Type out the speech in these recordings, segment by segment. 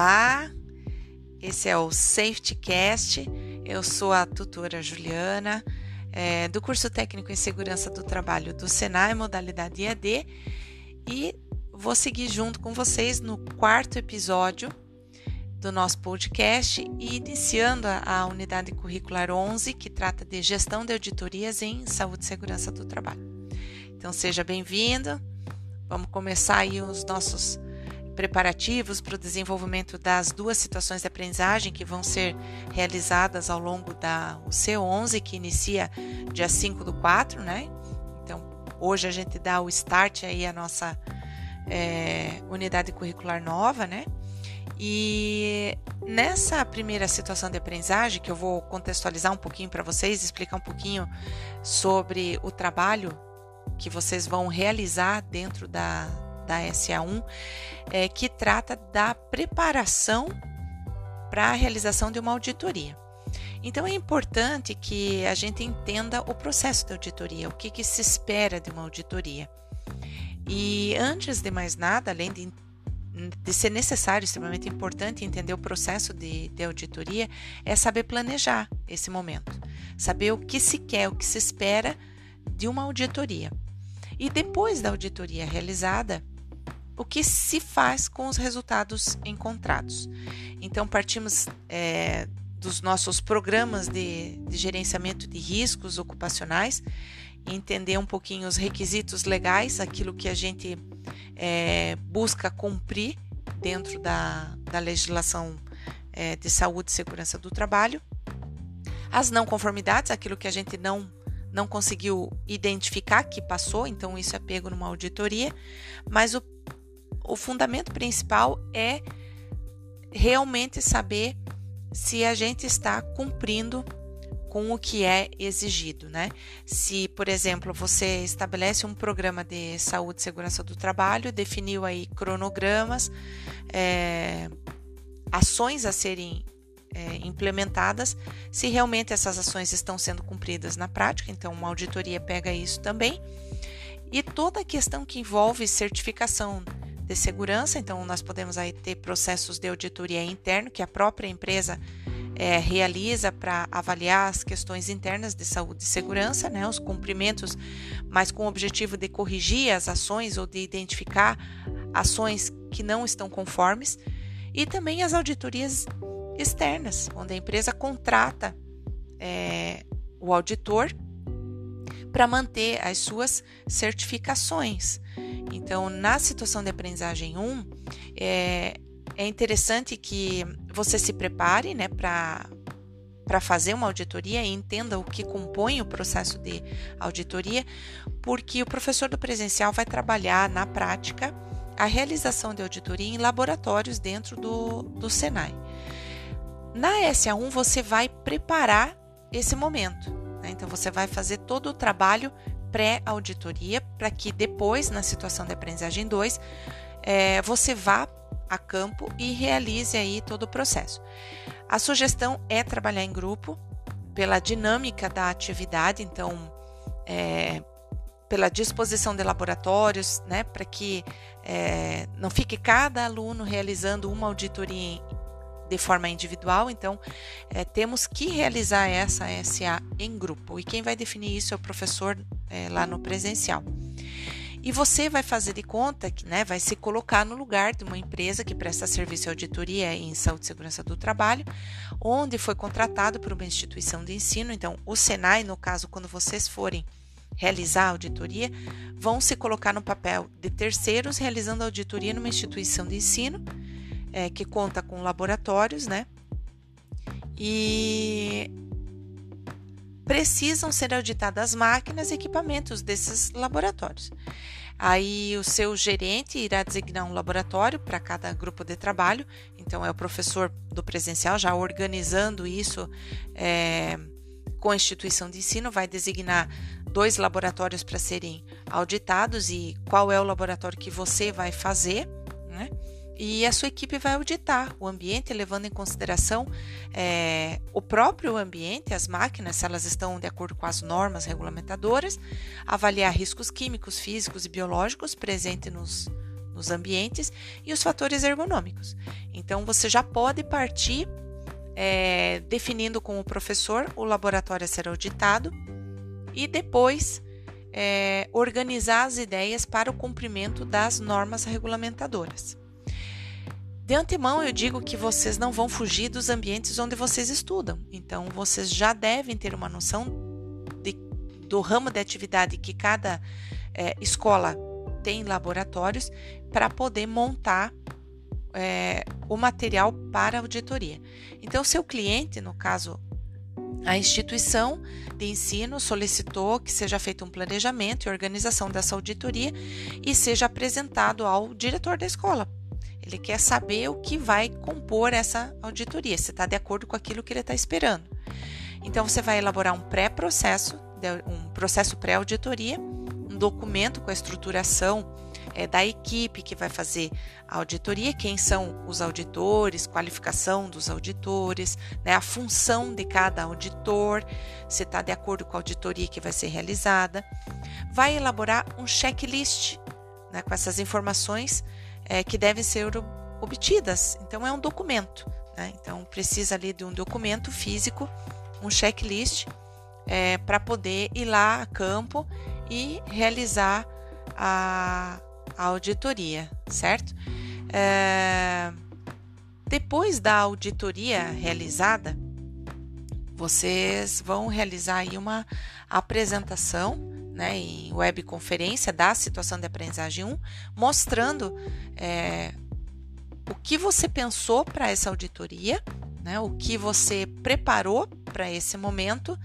Olá, esse é o Safety Cast. Eu sou a tutora Juliana, é, do curso técnico em segurança do trabalho do Senai, modalidade EAD, e vou seguir junto com vocês no quarto episódio do nosso podcast e iniciando a, a unidade curricular 11, que trata de gestão de auditorias em saúde e segurança do trabalho. Então seja bem-vindo. Vamos começar aí os nossos preparativos para o desenvolvimento das duas situações de aprendizagem que vão ser realizadas ao longo da C11, que inicia dia 5 do 4, né? Então, hoje a gente dá o start aí à nossa é, unidade curricular nova, né? E nessa primeira situação de aprendizagem, que eu vou contextualizar um pouquinho para vocês, explicar um pouquinho sobre o trabalho que vocês vão realizar dentro da, da SA1, é, que trata da preparação para a realização de uma auditoria. Então é importante que a gente entenda o processo da auditoria, o que, que se espera de uma auditoria. E antes de mais nada, além de, de ser necessário, extremamente importante entender o processo de, de auditoria, é saber planejar esse momento, saber o que se quer, o que se espera de uma auditoria. E depois da auditoria realizada, o que se faz com os resultados encontrados. Então, partimos é, dos nossos programas de, de, gerenciamento de riscos ocupacionais, entender um pouquinho os requisitos legais, aquilo que a gente é, busca cumprir dentro da, da legislação é, de saúde e segurança do trabalho, as não conformidades, aquilo que a gente não não conseguiu identificar que passou, então isso é pego numa auditoria, mas o o fundamento principal é realmente saber se a gente está cumprindo com o que é exigido, né? Se, por exemplo, você estabelece um programa de saúde e segurança do trabalho, definiu aí cronogramas, é, ações a serem é, implementadas, se realmente essas ações estão sendo cumpridas na prática, então uma auditoria pega isso também. E toda a questão que envolve certificação de segurança, então nós podemos aí ter processos de auditoria interno que a própria empresa é, realiza para avaliar as questões internas de saúde e segurança, né, os cumprimentos, mas com o objetivo de corrigir as ações ou de identificar ações que não estão conformes, e também as auditorias externas, onde a empresa contrata é, o auditor para manter as suas certificações. Então, na situação de aprendizagem 1, é, é interessante que você se prepare né, para para fazer uma auditoria e entenda o que compõe o processo de auditoria, porque o professor do presencial vai trabalhar na prática a realização de auditoria em laboratórios dentro do, do Senai. Na SA1 você vai preparar esse momento. Né? Então você vai fazer todo o trabalho pré-auditoria, para que depois, na situação de aprendizagem 2, é, você vá a campo e realize aí todo o processo. A sugestão é trabalhar em grupo, pela dinâmica da atividade, então, é, pela disposição de laboratórios, né, para que é, não fique cada aluno realizando uma auditoria de forma individual, então é, temos que realizar essa SA em grupo. E quem vai definir isso é o professor é, lá no presencial. E você vai fazer de conta que né, vai se colocar no lugar de uma empresa que presta serviço de auditoria em saúde e segurança do trabalho, onde foi contratado por uma instituição de ensino. Então, o Senai, no caso, quando vocês forem realizar a auditoria, vão se colocar no papel de terceiros realizando a auditoria numa instituição de ensino é, que conta com laboratórios, né? E precisam ser auditadas as máquinas e equipamentos desses laboratórios. Aí o seu gerente irá designar um laboratório para cada grupo de trabalho, então é o professor do presencial já organizando isso é, com a instituição de ensino, vai designar dois laboratórios para serem auditados e qual é o laboratório que você vai fazer, né? E a sua equipe vai auditar o ambiente, levando em consideração é, o próprio ambiente, as máquinas, se elas estão de acordo com as normas regulamentadoras, avaliar riscos químicos, físicos e biológicos presentes nos, nos ambientes e os fatores ergonômicos. Então, você já pode partir é, definindo com o professor o laboratório a ser auditado e depois é, organizar as ideias para o cumprimento das normas regulamentadoras. De antemão, eu digo que vocês não vão fugir dos ambientes onde vocês estudam, então vocês já devem ter uma noção de, do ramo de atividade que cada é, escola tem laboratórios para poder montar é, o material para auditoria. Então, seu cliente, no caso, a instituição de ensino solicitou que seja feito um planejamento e organização dessa auditoria e seja apresentado ao diretor da escola ele quer saber o que vai compor essa auditoria, se está de acordo com aquilo que ele está esperando. Então, você vai elaborar um pré-processo, um processo pré-auditoria, um documento com a estruturação é, da equipe que vai fazer a auditoria, quem são os auditores, qualificação dos auditores, né, a função de cada auditor, se está de acordo com a auditoria que vai ser realizada. Vai elaborar um checklist né, com essas informações é, que devem ser obtidas. Então, é um documento. Né? Então, precisa ali de um documento físico, um checklist, é, para poder ir lá a campo e realizar a, a auditoria, certo? É, depois da auditoria realizada, vocês vão realizar aí uma apresentação né, em webconferência da situação de aprendizagem 1, mostrando é, o que você pensou para essa auditoria, né, o que você preparou para esse momento,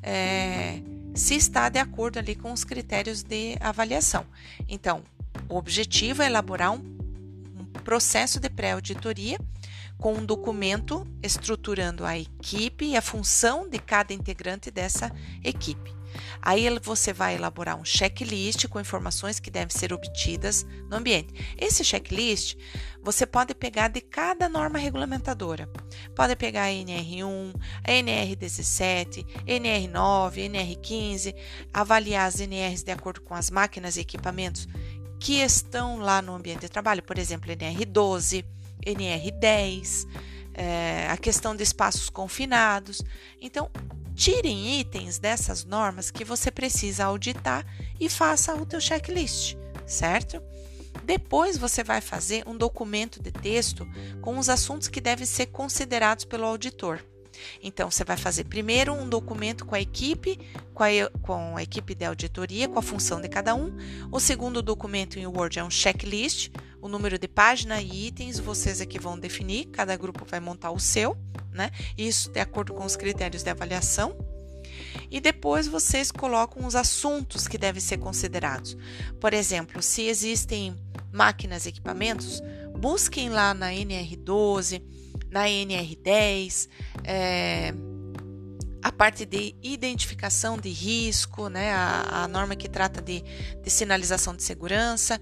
é, se está de acordo ali com os critérios de avaliação. Então, o objetivo é elaborar um, um processo de pré-auditoria com um documento estruturando a equipe e a função de cada integrante dessa equipe. Aí você vai elaborar um checklist com informações que devem ser obtidas no ambiente. Esse checklist você pode pegar de cada norma regulamentadora. Pode pegar a NR1, a NR17, NR9, NR15, avaliar as NRs de acordo com as máquinas e equipamentos que estão lá no ambiente de trabalho, por exemplo, NR12, NR10, é, a questão de espaços confinados. Então, Tirem itens dessas normas que você precisa auditar e faça o teu checklist, certo? Depois você vai fazer um documento de texto com os assuntos que devem ser considerados pelo auditor. Então, você vai fazer primeiro um documento com a equipe, com a, com a, equipe de auditoria, com a função de cada um. O segundo documento em Word é um checklist, o número de página e itens vocês aqui vão definir, cada grupo vai montar o seu né? Isso de acordo com os critérios de avaliação. E depois vocês colocam os assuntos que devem ser considerados. Por exemplo, se existem máquinas e equipamentos, busquem lá na NR12, na NR10, é, a parte de identificação de risco, né, a, a norma que trata de, de sinalização de segurança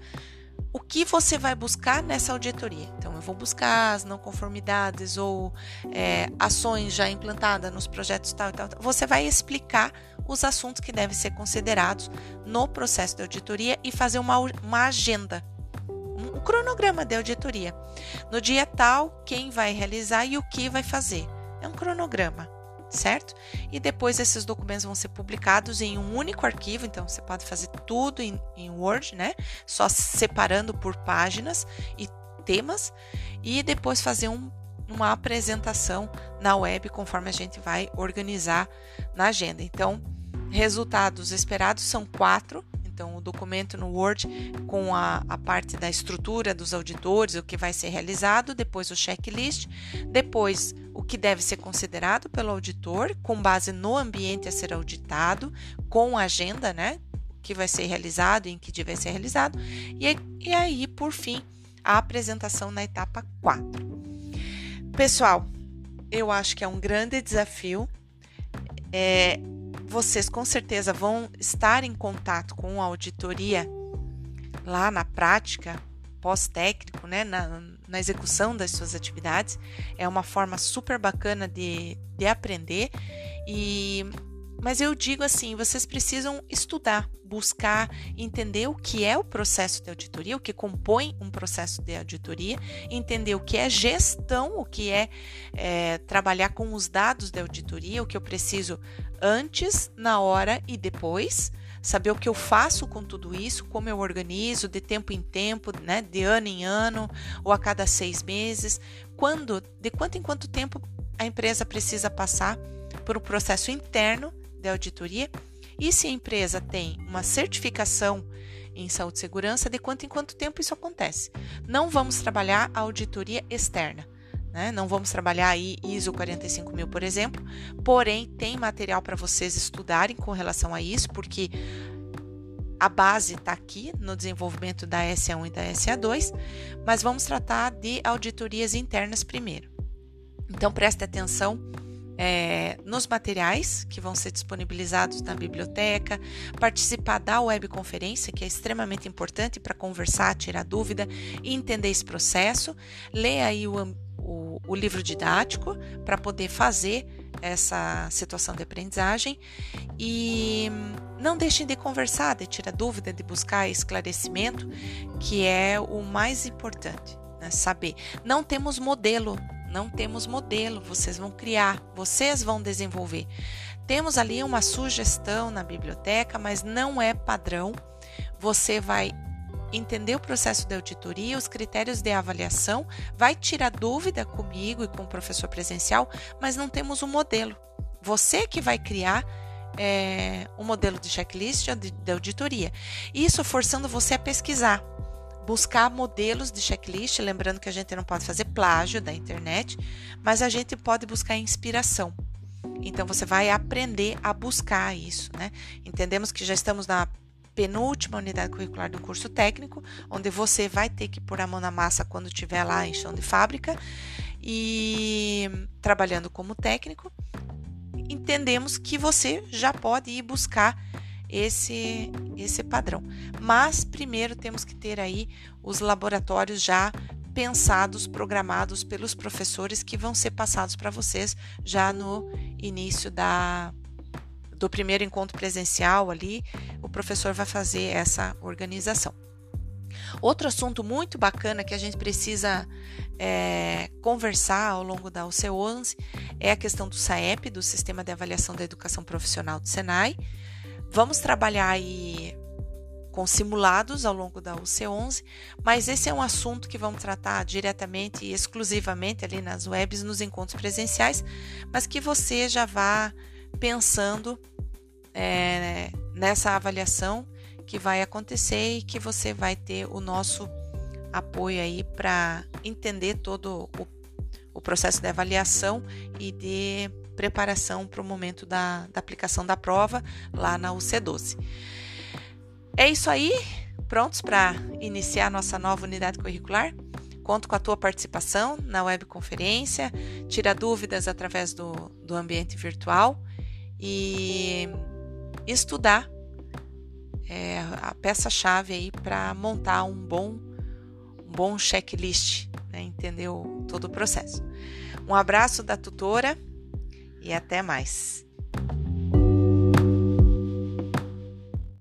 o que você vai buscar nessa auditoria. Então, eu vou buscar as não conformidades ou é, ações já implantadas nos projetos tal e tal, tal. Você vai explicar os assuntos que devem ser considerados no processo de auditoria e fazer uma, uma agenda, um, um cronograma de auditoria. No dia tal, quem vai realizar e o que vai fazer. É um cronograma certo? E depois esses documentos vão ser publicados em um único arquivo, então você pode fazer tudo em, em Word, né? Só separando por páginas e temas, e depois fazer um, uma apresentação na web conforme a gente vai organizar na agenda. Então, resultados esperados são quatro. Então, o documento no Word com a, a parte da estrutura dos auditores, o que vai ser realizado, depois o checklist, depois o que deve ser considerado pelo auditor, com base no ambiente a ser auditado, com a agenda, né? Que vai ser realizado e em que deve ser realizado, e, e aí, por fim, a apresentação na etapa 4. Pessoal, eu acho que é um grande desafio. É, vocês com certeza vão estar em contato com a auditoria lá na prática, pós-técnico, né, na, na, execução das suas atividades. É uma forma super bacana de, de aprender e mas eu digo assim, vocês precisam estudar, buscar entender o que é o processo de auditoria, o que compõe um processo de auditoria, entender o que é gestão, o que é, é trabalhar com os dados de auditoria, o que eu preciso antes, na hora e depois saber o que eu faço com tudo isso, como eu organizo de tempo em tempo, né, de ano em ano ou a cada seis meses, quando, de quanto em quanto tempo a empresa precisa passar por um processo interno de auditoria e se a empresa tem uma certificação em saúde e segurança, de quanto em quanto tempo isso acontece. Não vamos trabalhar a auditoria externa. Né? Não vamos trabalhar aí ISO 45000, por exemplo, porém tem material para vocês estudarem com relação a isso, porque a base está aqui no desenvolvimento da SA1 e da SA2, mas vamos tratar de auditorias internas primeiro. Então preste atenção é, nos materiais que vão ser disponibilizados na biblioteca, participar da webconferência, que é extremamente importante para conversar, tirar dúvida e entender esse processo. Ler aí o, o, o livro didático para poder fazer essa situação de aprendizagem e não deixem de conversar, de tirar dúvida, de buscar esclarecimento, que é o mais importante, né? saber. Não temos modelo, não temos modelo, vocês vão criar, vocês vão desenvolver. Temos ali uma sugestão na biblioteca, mas não é padrão. Você vai entender o processo de auditoria, os critérios de avaliação, vai tirar dúvida comigo e com o professor presencial, mas não temos um modelo. Você que vai criar é, um modelo de checklist de, auditoria. Isso forçando você a pesquisar, buscar modelos de checklist, lembrando que a gente não pode fazer plágio da internet, mas a gente pode buscar inspiração. Então você vai aprender a buscar isso, né? Entendemos que já estamos na penúltima unidade curricular do curso técnico, onde você vai ter que pôr a mão na massa quando estiver lá em chão de fábrica e trabalhando como técnico. Entendemos que você já pode ir buscar esse esse padrão. Mas primeiro temos que ter aí os laboratórios já pensados, programados pelos professores que vão ser passados para vocês já no início da do primeiro encontro presencial ali, o professor vai fazer essa organização. Outro assunto muito bacana que a gente precisa é, conversar ao longo da UC11 é a questão do SAEP, do Sistema de Avaliação da Educação Profissional do Senai. Vamos trabalhar aí com simulados ao longo da UC11, mas esse é um assunto que vamos tratar diretamente e exclusivamente ali nas webs, nos encontros presenciais, mas que você já vá pensando é, nessa avaliação que vai acontecer e que você vai ter o nosso apoio aí para entender todo o, o, processo de avaliação e de preparação para o momento da, da aplicação da prova lá na UC12. É isso aí, prontos para iniciar nossa nova unidade curricular? Conto com a tua participação na webconferência, tira dúvidas através do, do ambiente virtual e estudar é, a peça-chave aí para montar um bom, um bom checklist, né? entendeu todo o processo. Um abraço da tutora e até mais.